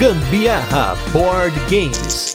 Gambiarra Board Games.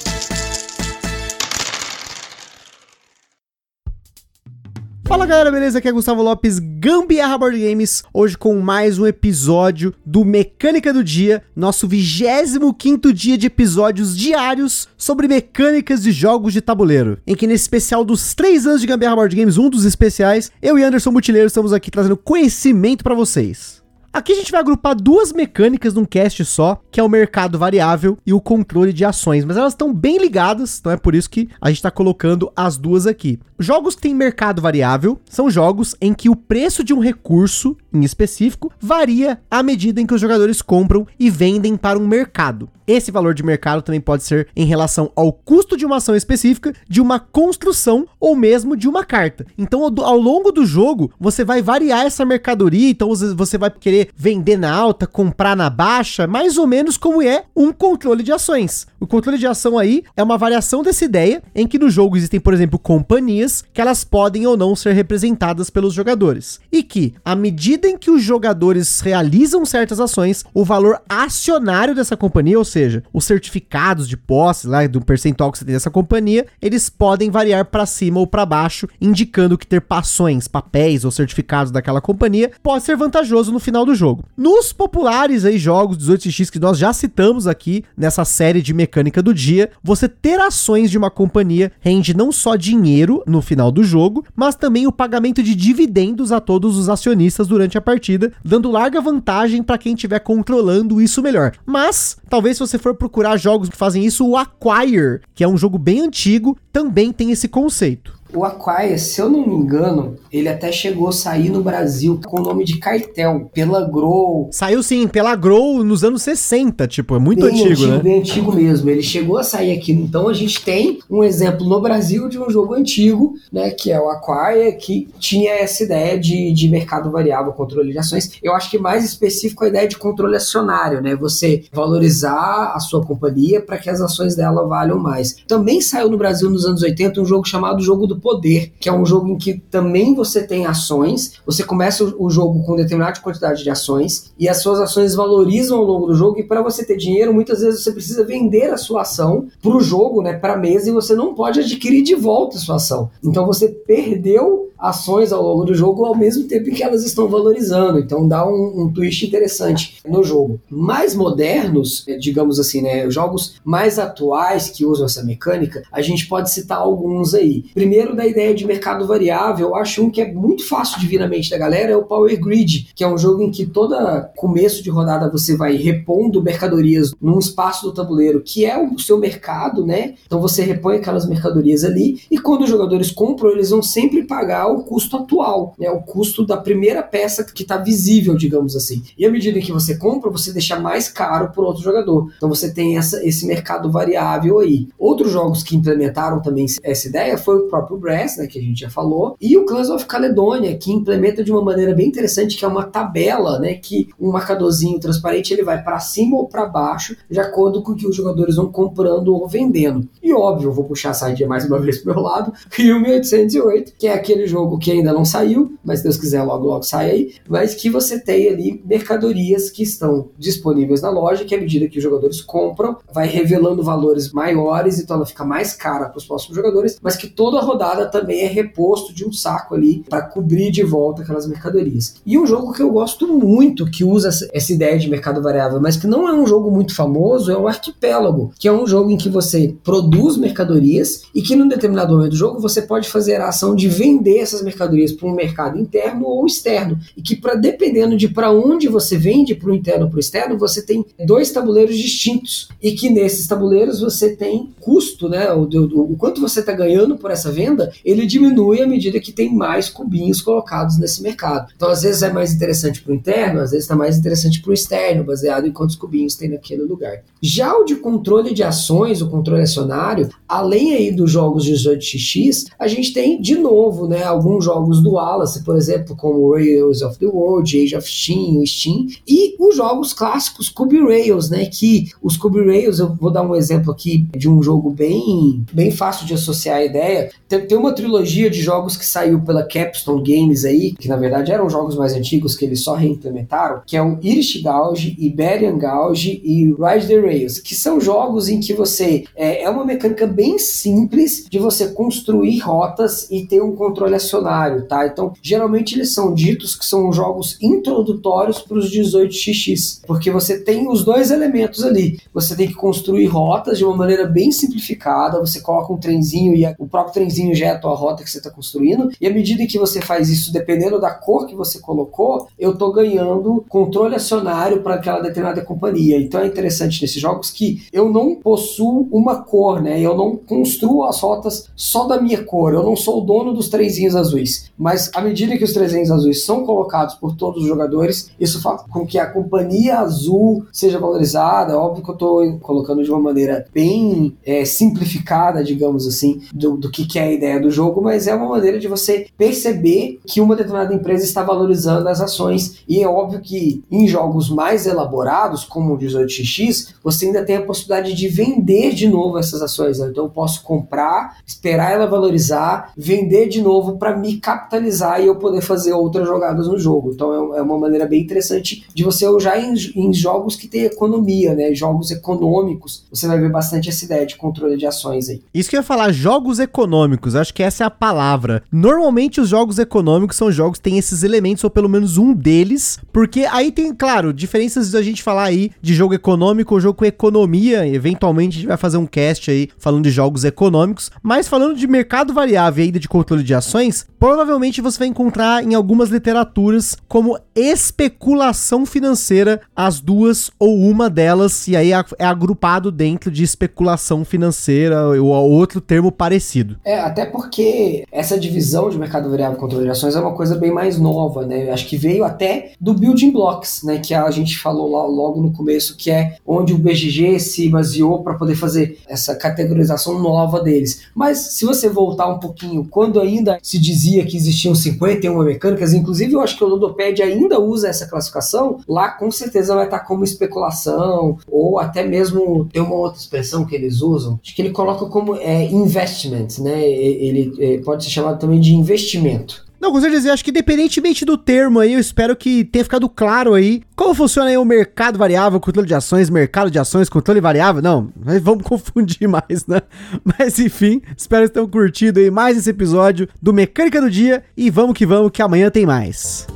Fala galera, beleza? Aqui é Gustavo Lopes, Gambiarra Board Games, hoje com mais um episódio do Mecânica do Dia, nosso 25º dia de episódios diários sobre mecânicas de jogos de tabuleiro, em que nesse especial dos 3 anos de Gambiarra Board Games, um dos especiais, eu e Anderson Mutileiro estamos aqui trazendo conhecimento para vocês. Aqui a gente vai agrupar duas mecânicas num cast só, que é o mercado variável e o controle de ações, mas elas estão bem ligadas, então é por isso que a gente está colocando as duas aqui. Jogos que têm mercado variável são jogos em que o preço de um recurso em específico varia à medida em que os jogadores compram e vendem para um mercado. Esse valor de mercado também pode ser em relação ao custo de uma ação específica, de uma construção ou mesmo de uma carta. Então, ao longo do jogo, você vai variar essa mercadoria, então você vai querer vender na alta, comprar na baixa, mais ou menos como é um controle de ações. O controle de ação aí é uma variação dessa ideia em que no jogo existem, por exemplo, companhias que elas podem ou não ser representadas pelos jogadores. E que, à medida em que os jogadores realizam certas ações, o valor acionário dessa companhia, ou seja, os certificados de posse lá do percentual que você tem dessa companhia, eles podem variar para cima ou para baixo, indicando que ter passões, papéis ou certificados daquela companhia pode ser vantajoso no final do jogo. Nos populares aí jogos 18x que nós já citamos aqui nessa série de mecânica do dia, você ter ações de uma companhia rende não só dinheiro no final do jogo, mas também o pagamento de dividendos a todos os acionistas durante a partida, dando larga vantagem para quem estiver controlando isso melhor. Mas talvez se você for procurar jogos que fazem isso, o Acquire, que é um jogo bem antigo, também tem esse conceito. O Aquaia, se eu não me engano, ele até chegou a sair no Brasil com o nome de cartel, pela Grow. Saiu sim, pela Grow nos anos 60, tipo, é muito bem antigo, antigo, né? Bem antigo mesmo. Ele chegou a sair aqui. Então a gente tem um exemplo no Brasil de um jogo antigo, né, que é o Aquaia, que tinha essa ideia de, de mercado variável, controle de ações. Eu acho que mais específico a ideia de controle acionário, né? Você valorizar a sua companhia para que as ações dela valham mais. Também saiu no Brasil nos anos 80 um jogo chamado Jogo do Poder, que é um jogo em que também você tem ações, você começa o jogo com determinada quantidade de ações e as suas ações valorizam ao longo do jogo e para você ter dinheiro, muitas vezes você precisa vender a sua ação para o jogo, né, para a mesa e você não pode adquirir de volta a sua ação. Então você perdeu ações ao longo do jogo ao mesmo tempo que elas estão valorizando. Então dá um, um twist interessante no jogo. Mais modernos, eh, digamos assim, né, jogos mais atuais que usam essa mecânica, a gente pode citar alguns aí. Primeiro da ideia de mercado variável, eu acho um que é muito fácil de vir na mente da galera é o Power Grid, que é um jogo em que toda começo de rodada você vai repondo mercadorias num espaço do tabuleiro que é o seu mercado, né? Então você repõe aquelas mercadorias ali e quando os jogadores compram, eles vão sempre pagar o custo atual, né? O custo da primeira peça que está visível, digamos assim. E à medida que você compra, você deixa mais caro para outro jogador. Então você tem essa, esse mercado variável aí. Outros jogos que implementaram também essa ideia foi o próprio Brass, né, que a gente já falou, e o Clans of Caledonia, que implementa de uma maneira bem interessante, que é uma tabela, né, que um marcadorzinho transparente ele vai para cima ou para baixo, de acordo com o que os jogadores vão comprando ou vendendo. E óbvio, eu vou puxar a sardinha mais uma vez pro meu lado, e o 1808, que é aquele jogo que ainda não saiu, mas se Deus quiser logo logo sai aí, mas que você tem ali mercadorias que estão disponíveis na loja, que à medida que os jogadores compram, vai revelando valores maiores, então ela fica mais cara para os próximos jogadores, mas que toda rodada também é reposto de um saco ali para cobrir de volta aquelas mercadorias. E um jogo que eu gosto muito, que usa essa ideia de mercado variável, mas que não é um jogo muito famoso, é o Arquipélago, que é um jogo em que você produz mercadorias e que num determinado momento do jogo você pode fazer a ação de vender essas mercadorias para um mercado interno ou externo. E que para dependendo de para onde você vende, para o interno ou para o externo, você tem dois tabuleiros distintos. E que nesses tabuleiros você tem custo, né? O, o, o quanto você está ganhando por essa venda, ele diminui à medida que tem mais cubinhos colocados nesse mercado. Então, às vezes é mais interessante para o interno, às vezes está mais interessante para o externo, baseado em quantos cubinhos tem naquele lugar. Já o de controle de ações, o controle acionário, além aí dos jogos 18xx, a gente tem de novo, né, alguns jogos do Wallace, por exemplo, como Rails of the World, Age of Steam, Steam, e os jogos clássicos Cube Rails, né? Que os Cube Rails, eu vou dar um exemplo aqui de um jogo bem, bem fácil de associar a ideia. Tem, tem uma trilogia de jogos que saiu pela Capstone Games aí, que na verdade eram jogos mais antigos que eles só reimplementaram, que é o Irish Gauge, Iberian Gauge e Ride the Rails, que são jogos em que você é, é uma mecânica bem simples de você construir rotas e ter um controle acionário, tá? Então, geralmente eles são ditos que são jogos introdutórios para os 18xx, porque você tem os dois elementos ali. Você tem que construir rotas de uma maneira bem simplificada, você coloca um trenzinho e o próprio trenzinho já é a tua rota que você está construindo, e à medida que você faz isso, dependendo da cor que você colocou, eu estou ganhando controle acionário para aquela determinada companhia. Então é interessante nesses jogos que eu não possuo uma cor, né? Eu não construo as rotas só da minha cor, eu não sou o dono dos trenzinhos azuis. Mas à medida que os trenzinhos azuis são colocados por todos os jogadores, isso faz com que a companhia azul seja valorizada. Óbvio que eu estou colocando de uma maneira bem é, simplificada, digamos assim, do, do que, que é a ideia do jogo, mas é uma maneira de você perceber que uma determinada empresa está valorizando as ações. E é óbvio que em jogos mais elaborados, como o 18x, você ainda tem a possibilidade de vender de novo essas ações. Né? Então eu posso comprar, esperar ela valorizar, vender de novo para me capitalizar e eu poder fazer outras jogadas no jogo. Então é, é uma maneira bem interessante de você usar em, em jogos que tem economia, né? Jogos econômicos, você vai ver bastante essa ideia de controle de ações aí. Isso que eu ia falar, jogos econômicos, acho que essa é a palavra. Normalmente os jogos econômicos são jogos que têm esses elementos, ou pelo menos um deles, porque aí tem, claro, diferenças da gente falar aí de jogo econômico ou jogo com economia. Eventualmente a gente vai fazer um cast aí falando de jogos econômicos, mas falando de mercado variável e ainda de controle de ações, provavelmente você vai encontrar em algumas literaturas como especulação financeira as duas ou uma delas, e aí é agrupado dentro de especulação financeira ou outro termo parecido. É, até porque essa divisão de mercado variável e controle de ações é uma coisa bem mais nova, né? Acho que veio até do Building Blocks, né? Que a gente falou lá logo no começo, que é onde o BGG se baseou para poder fazer essa categorização nova deles. Mas se você voltar um pouquinho, quando ainda se dizia que existiam 51 mecânicas, inclusive eu acho que o Ludopad ainda usa essa classificação, lá com certeza vai estar como especulação, ou até mesmo tem uma outra expressão que eles usam, acho que ele coloca como é, investment, né? Ele, ele pode ser chamado também de investimento. Não, com certeza, acho que independentemente do termo aí, eu espero que tenha ficado claro aí como funciona aí o mercado variável, controle de ações, mercado de ações, controle variável. Não, vamos confundir mais, né? Mas enfim, espero que tenham curtido aí mais esse episódio do Mecânica do Dia e vamos que vamos que amanhã tem mais.